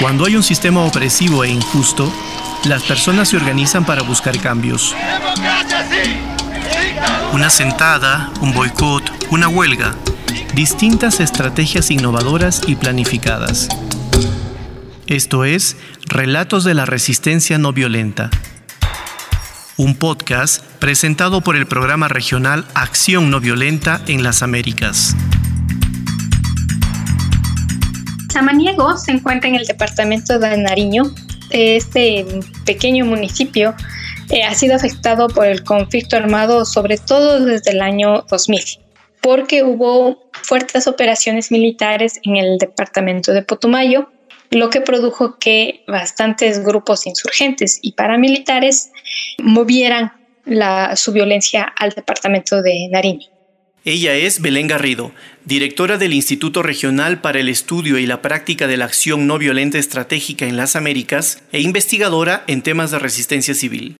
Cuando hay un sistema opresivo e injusto, las personas se organizan para buscar cambios. Una sentada, un boicot, una huelga, distintas estrategias innovadoras y planificadas. Esto es Relatos de la Resistencia No Violenta, un podcast presentado por el programa regional Acción No Violenta en las Américas. Samaniego se encuentra en el departamento de Nariño. Este pequeño municipio eh, ha sido afectado por el conflicto armado, sobre todo desde el año 2000, porque hubo fuertes operaciones militares en el departamento de Potumayo, lo que produjo que bastantes grupos insurgentes y paramilitares movieran su violencia al departamento de Nariño. Ella es Belén Garrido, directora del Instituto Regional para el Estudio y la Práctica de la Acción No Violenta Estratégica en las Américas e investigadora en temas de resistencia civil.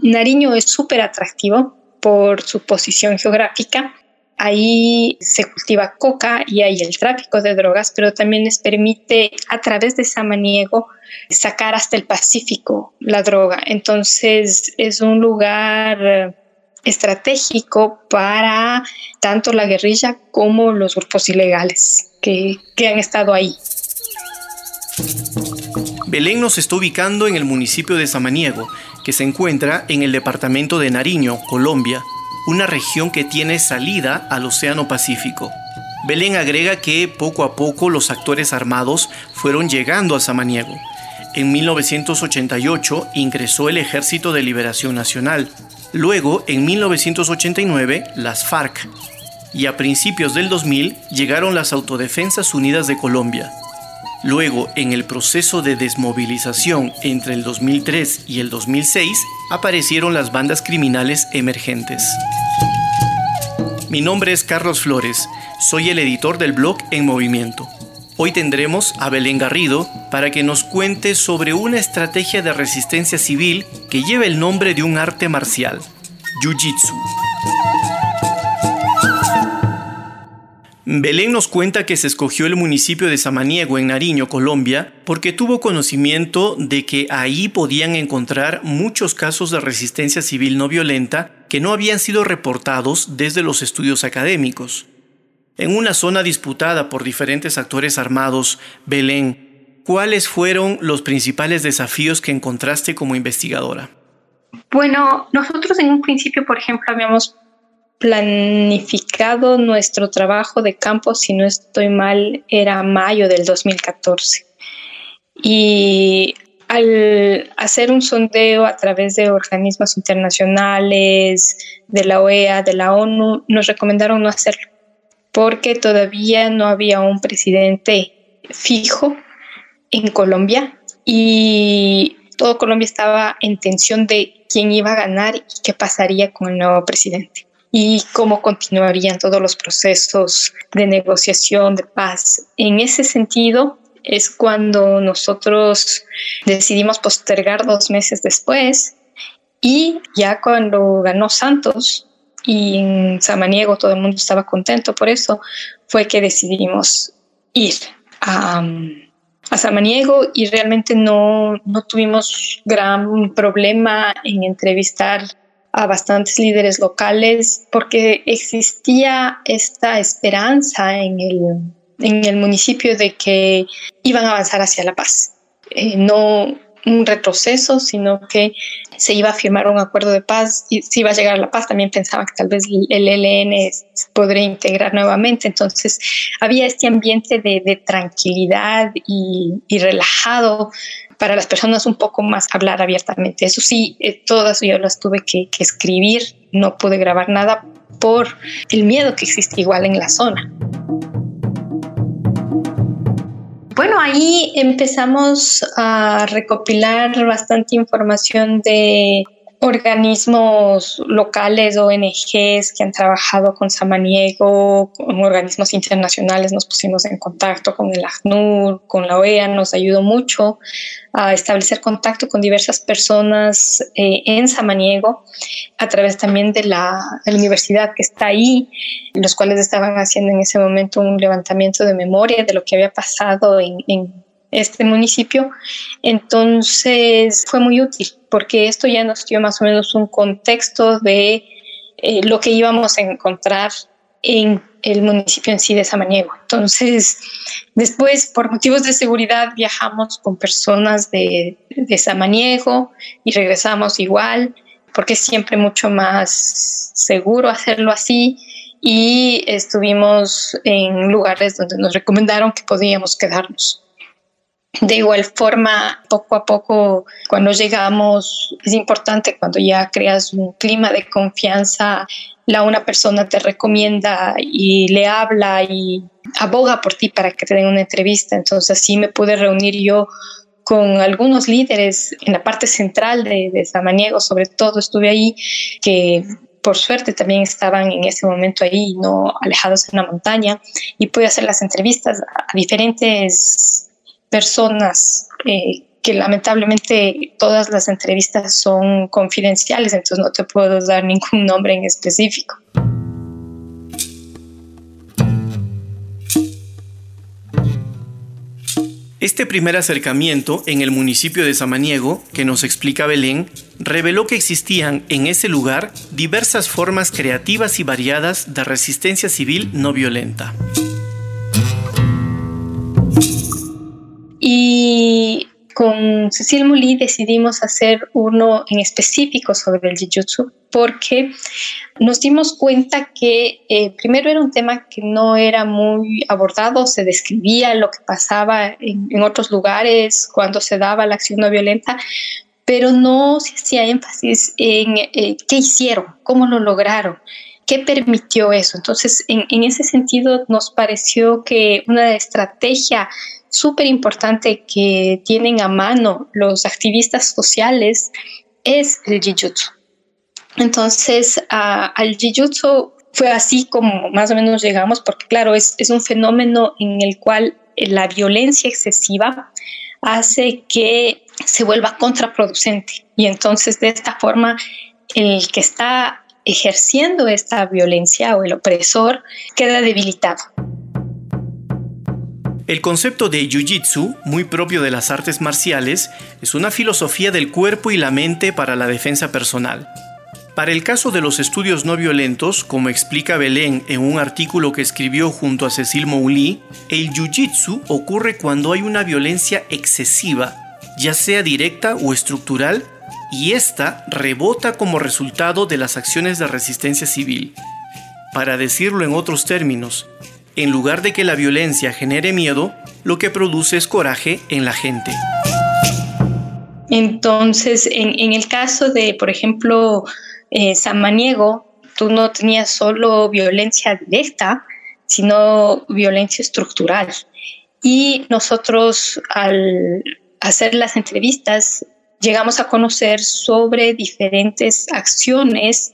Nariño es súper atractivo por su posición geográfica. Ahí se cultiva coca y hay el tráfico de drogas, pero también les permite a través de Samaniego sacar hasta el Pacífico la droga. Entonces es un lugar estratégico para tanto la guerrilla como los grupos ilegales que, que han estado ahí. Belén nos está ubicando en el municipio de Samaniego, que se encuentra en el departamento de Nariño, Colombia, una región que tiene salida al Océano Pacífico. Belén agrega que poco a poco los actores armados fueron llegando a Samaniego. En 1988 ingresó el Ejército de Liberación Nacional, Luego, en 1989, las FARC. Y a principios del 2000 llegaron las Autodefensas Unidas de Colombia. Luego, en el proceso de desmovilización entre el 2003 y el 2006, aparecieron las bandas criminales emergentes. Mi nombre es Carlos Flores, soy el editor del blog En Movimiento. Hoy tendremos a Belén Garrido para que nos cuente sobre una estrategia de resistencia civil que lleva el nombre de un arte marcial, Jiu-Jitsu. Belén nos cuenta que se escogió el municipio de Samaniego en Nariño, Colombia, porque tuvo conocimiento de que ahí podían encontrar muchos casos de resistencia civil no violenta que no habían sido reportados desde los estudios académicos. En una zona disputada por diferentes actores armados, Belén, ¿cuáles fueron los principales desafíos que encontraste como investigadora? Bueno, nosotros en un principio, por ejemplo, habíamos planificado nuestro trabajo de campo, si no estoy mal, era mayo del 2014. Y al hacer un sondeo a través de organismos internacionales, de la OEA, de la ONU, nos recomendaron no hacerlo porque todavía no había un presidente fijo en Colombia y todo Colombia estaba en tensión de quién iba a ganar y qué pasaría con el nuevo presidente y cómo continuarían todos los procesos de negociación, de paz. En ese sentido, es cuando nosotros decidimos postergar dos meses después y ya cuando ganó Santos, y en Samaniego todo el mundo estaba contento por eso, fue que decidimos ir a, a Samaniego y realmente no, no tuvimos gran problema en entrevistar a bastantes líderes locales porque existía esta esperanza en el, en el municipio de que iban a avanzar hacia la paz. Eh, no, un retroceso, sino que se iba a firmar un acuerdo de paz y si iba a llegar a la paz. También pensaba que tal vez el ELN podría integrar nuevamente. Entonces había este ambiente de, tranquilidad y, relajado para las personas un poco más hablar abiertamente. Eso sí, eh, todas yo las tuve que escribir, no pude grabar nada por el miedo que existe igual en la zona. Bueno, ahí empezamos a recopilar bastante información de organismos locales, ONGs que han trabajado con Samaniego, con organismos internacionales, nos pusimos en contacto con el ACNUR, con la OEA, nos ayudó mucho a establecer contacto con diversas personas eh, en Samaniego, a través también de la, universidad que está ahí, los cuales estaban haciendo en ese momento un levantamiento de memoria de lo que había pasado en este municipio. Entonces fue muy útil porque esto ya nos dio más o menos un contexto de eh, lo que íbamos a encontrar en el municipio en sí de Samaniego. Entonces, después, por motivos de seguridad, viajamos con personas de, de Samaniego y regresamos igual, porque es siempre mucho más seguro hacerlo así. Y estuvimos en lugares donde nos recomendaron que podíamos quedarnos. De igual forma, poco a poco, cuando llegamos, es importante cuando ya creas un clima de confianza, la una persona te recomienda y le habla y aboga por ti para que te den una entrevista. Entonces así me pude reunir yo con algunos líderes en la parte central de, de Samaniego, sobre todo estuve ahí, que por suerte también estaban en ese momento ahí, no alejados en la montaña, y pude hacer las entrevistas a diferentes personas eh, que lamentablemente todas las entrevistas son confidenciales, entonces no te puedo dar ningún nombre en específico. Este primer acercamiento en el municipio de Samaniego, que nos explica Belén, reveló que existían en ese lugar diversas formas creativas y variadas de resistencia civil no violenta. Y con Cecil Mulí decidimos hacer uno en específico sobre el Jiu-Jitsu porque nos dimos cuenta que eh, primero era un tema que no era muy abordado, se describía lo que pasaba en, otros lugares cuando se daba la acción no violenta, pero no se hacía énfasis en eh, qué hicieron, cómo lo lograron. ¿Qué permitió eso? Entonces, en, en ese sentido, nos pareció que una estrategia súper importante que tienen a mano los activistas sociales es el Jiu-Jitsu. Entonces, al Jiu-Jitsu fue así como más o menos llegamos, porque claro, es, es un fenómeno en el cual la violencia excesiva hace que se vuelva contraproducente. Y entonces, de esta forma, el que está ejerciendo esta violencia o el opresor queda debilitado. El concepto de Jiu-Jitsu, muy propio de las artes marciales, es una filosofía del cuerpo y la mente para la defensa personal. Para el caso de los estudios no violentos, como explica Belén en un artículo que escribió junto a Cecil Mouli, el Jiu-Jitsu ocurre cuando hay una violencia excesiva, ya sea directa o estructural, y esta rebota como resultado de las acciones de resistencia civil. Para decirlo en otros términos, en lugar de que la violencia genere miedo, lo que produce es coraje en la gente. Entonces, en, el caso de, por ejemplo, eh, San Maniego, tú no tenías solo violencia directa, sino violencia estructural. Y nosotros al hacer las entrevistas llegamos a conocer sobre diferentes acciones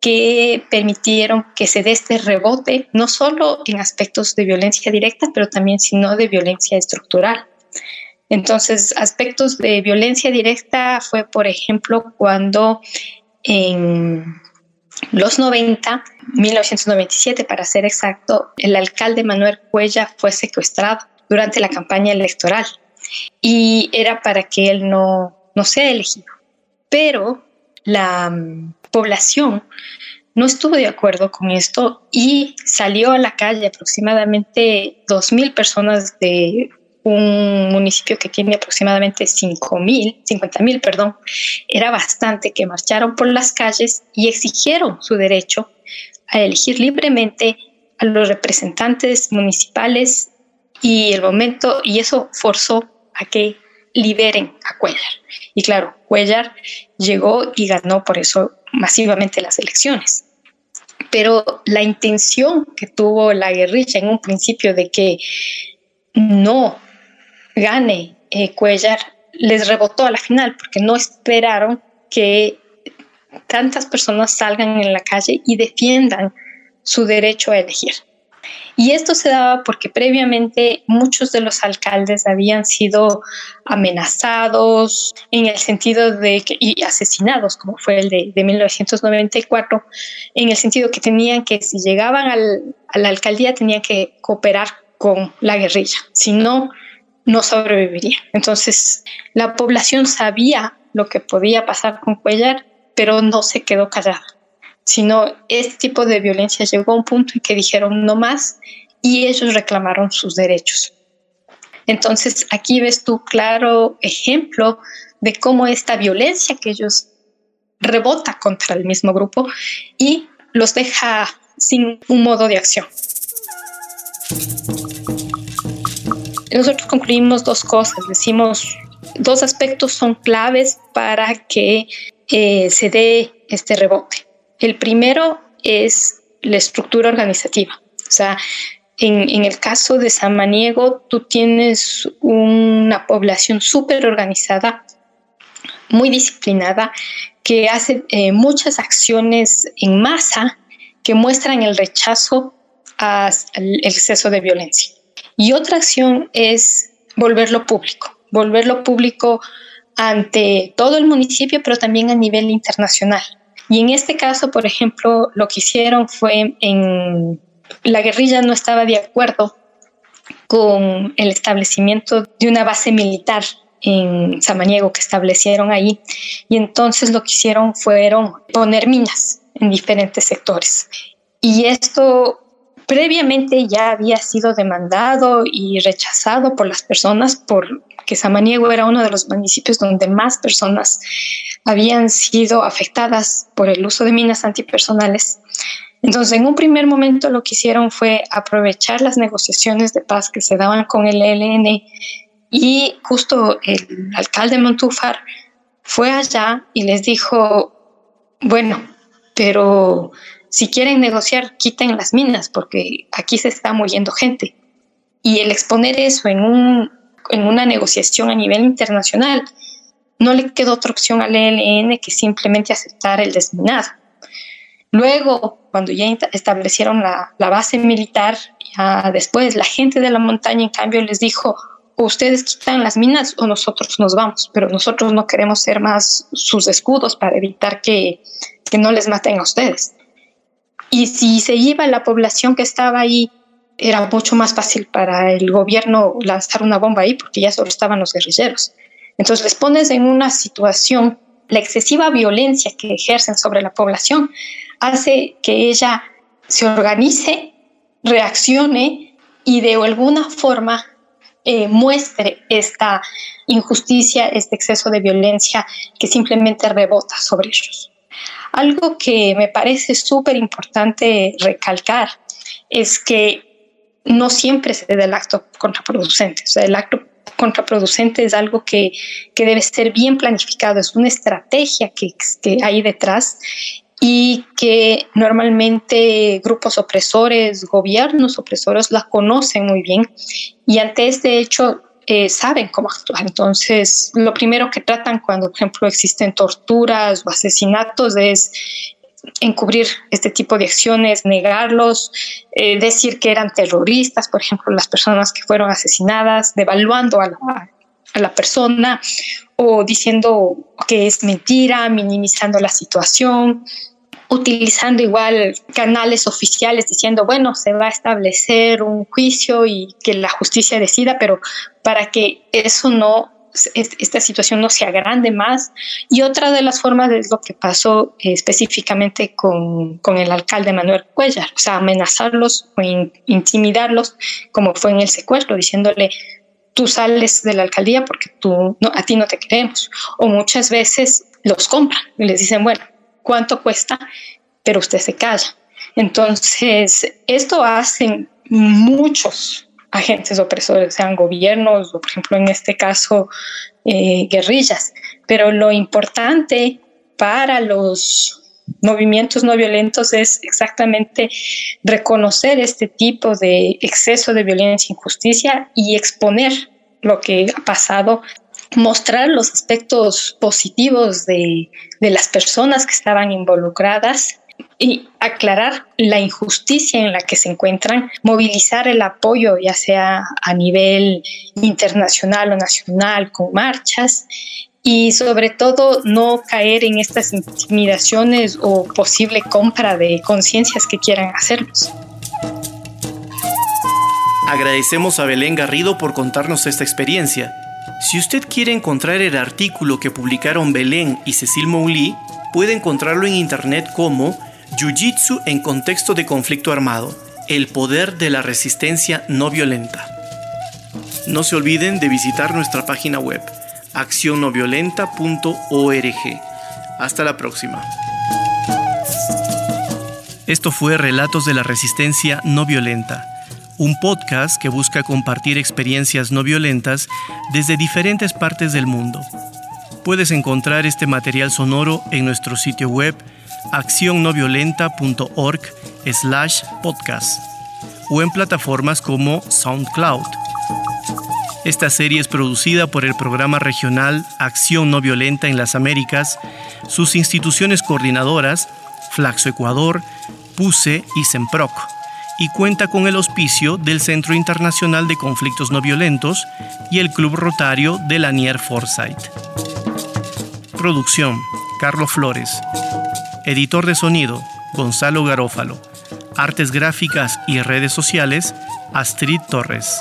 que permitieron que se dé este rebote, no solo en aspectos de violencia directa, pero también sino de violencia estructural. Entonces, aspectos de violencia directa fue, por ejemplo, cuando en los 90, 1997 para ser exacto, el alcalde Manuel Cuella fue secuestrado durante la campaña electoral y era para que él no, no sea elegido. Pero la población no estuvo de acuerdo con esto y salió a la calle aproximadamente 2.000 personas de un municipio que tiene aproximadamente 5.000, 50.000, perdón. Era bastante que marcharon por las calles y exigieron su derecho a elegir libremente a los representantes municipales y el momento, y eso forzó a que liberen a Cuellar. Y claro, Cuellar llegó y ganó por eso masivamente las elecciones. Pero la intención que tuvo la guerrilla en un principio de que no gane eh, Cuellar les rebotó a la final porque no esperaron que tantas personas salgan en la calle y defiendan su derecho a elegir. Y esto se daba porque previamente muchos de los alcaldes habían sido amenazados en el sentido de y asesinados, como fue el de, 1994, en el sentido que tenían que, si llegaban a la alcaldía, tenían que cooperar con la guerrilla. Si no, no sobreviviría. Entonces, la población sabía lo que podía pasar con Cuellar, pero no se quedó callada, sino este tipo de violencia llegó a un punto en que dijeron no más y ellos reclamaron sus derechos. Entonces, aquí ves tu claro ejemplo de cómo esta violencia que ellos rebota contra el mismo grupo y los deja sin un modo de acción. Nosotros concluimos dos cosas, decimos dos aspectos son claves para que eh, se dé este rebote. El primero es la estructura organizativa. O sea, en, el caso de Samaniego, tú tienes una población súper organizada, muy disciplinada, que hace eh, muchas acciones en masa que muestran el rechazo al exceso de violencia. Y otra acción es volverlo público, volverlo público ante todo el municipio, pero también a nivel internacional. Y en este caso, por ejemplo, lo que hicieron fue en la guerrilla no estaba de acuerdo con el establecimiento de una base militar en Samaniego que establecieron ahí y entonces lo que hicieron fueron poner minas en diferentes sectores. Y esto previamente ya había sido demandado y rechazado por las personas porque Samaniego era uno de los municipios donde más personas habían sido afectadas por el uso de minas antipersonales. Entonces, en un primer momento lo que hicieron fue aprovechar las negociaciones de paz que se daban con el ELN y justo el alcalde Montúfar fue allá y les dijo, bueno, pero si quieren negociar, quiten las minas porque aquí se está muriendo gente. Y el exponer eso en, un, en una negociación a nivel internacional, no le quedó otra opción al ELN que simplemente aceptar el desminado. Luego, cuando ya establecieron la, base militar, ya después la gente de la montaña, en cambio, les dijo, ustedes quitan las minas o nosotros nos vamos, pero nosotros no queremos ser más sus escudos para evitar que, que no les maten a ustedes. Y si se iba la población que estaba ahí, era mucho más fácil para el gobierno lanzar una bomba ahí porque ya solo estaban los guerrilleros. Entonces les pones en una situación, la excesiva violencia que ejercen sobre la población hace que ella se organice, reaccione y de alguna forma eh, muestre esta injusticia, este exceso de violencia que simplemente rebota sobre ellos. Algo que me parece súper importante recalcar es que no siempre se da el acto contraproducente. O sea, el acto contraproducente es algo que, que debe ser bien planificado, es una estrategia que, que hay detrás y que normalmente grupos opresores, gobiernos opresores la conocen muy bien y ante este hecho eh, saben cómo actuar. Entonces, lo primero que tratan cuando, por ejemplo, existen torturas o asesinatos es encubrir este tipo de acciones, negarlos, eh, decir que eran terroristas, por ejemplo, las personas que fueron asesinadas, devaluando a la, a la persona o diciendo que es mentira, minimizando la situación utilizando igual canales oficiales diciendo, bueno, se va a establecer un juicio y que la justicia decida, pero para que eso no, esta situación no se agrande más. Y otra de las formas es lo que pasó específicamente con, con, el alcalde Manuel Cuellar, o sea, amenazarlos o intimidarlos, como fue en el secuestro, diciéndole, tú sales de la alcaldía porque tú, a ti no te queremos. O muchas veces los compran y les dicen, bueno, cuánto cuesta, pero usted se calla. Entonces, esto hacen muchos agentes opresores, sean gobiernos o, por ejemplo, en este caso, eh, guerrillas. Pero lo importante para los movimientos no violentos es exactamente reconocer este tipo de exceso de violencia e injusticia y exponer lo que ha pasado mostrar los aspectos positivos de, las personas que estaban involucradas y aclarar la injusticia en la que se encuentran, movilizar el apoyo, ya sea a nivel internacional o nacional, con marchas, y sobre todo no caer en estas intimidaciones o posible compra de conciencias que quieran hacerlos. Agradecemos a Belén Garrido por contarnos esta experiencia. Si usted quiere encontrar el artículo que publicaron Belén y Cecil Mouli, puede encontrarlo en internet como Jiu-Jitsu en contexto de conflicto armado, el poder de la resistencia no violenta. No se olviden de visitar nuestra página web accionnoviolenta.org. Hasta la próxima. Esto fue Relatos de la Resistencia No Violenta, un podcast que busca compartir experiencias no violentas desde diferentes partes del mundo. Puedes encontrar este material sonoro en nuestro sitio web accionnoviolenta.org slash podcast o en plataformas como SoundCloud. Esta serie es producida por el programa regional Acción No Violenta en las Américas, sus instituciones coordinadoras, Flaxo Ecuador, PUSE y SEMPROC, y cuenta con el auspicio del Centro Internacional de Conflictos No Violentos y el Club Rotario de Lanier Forsyth. Producción, Carlos Flores. Editor de sonido, Gonzalo Garófalo. Artes gráficas y redes sociales, Astrid Torres.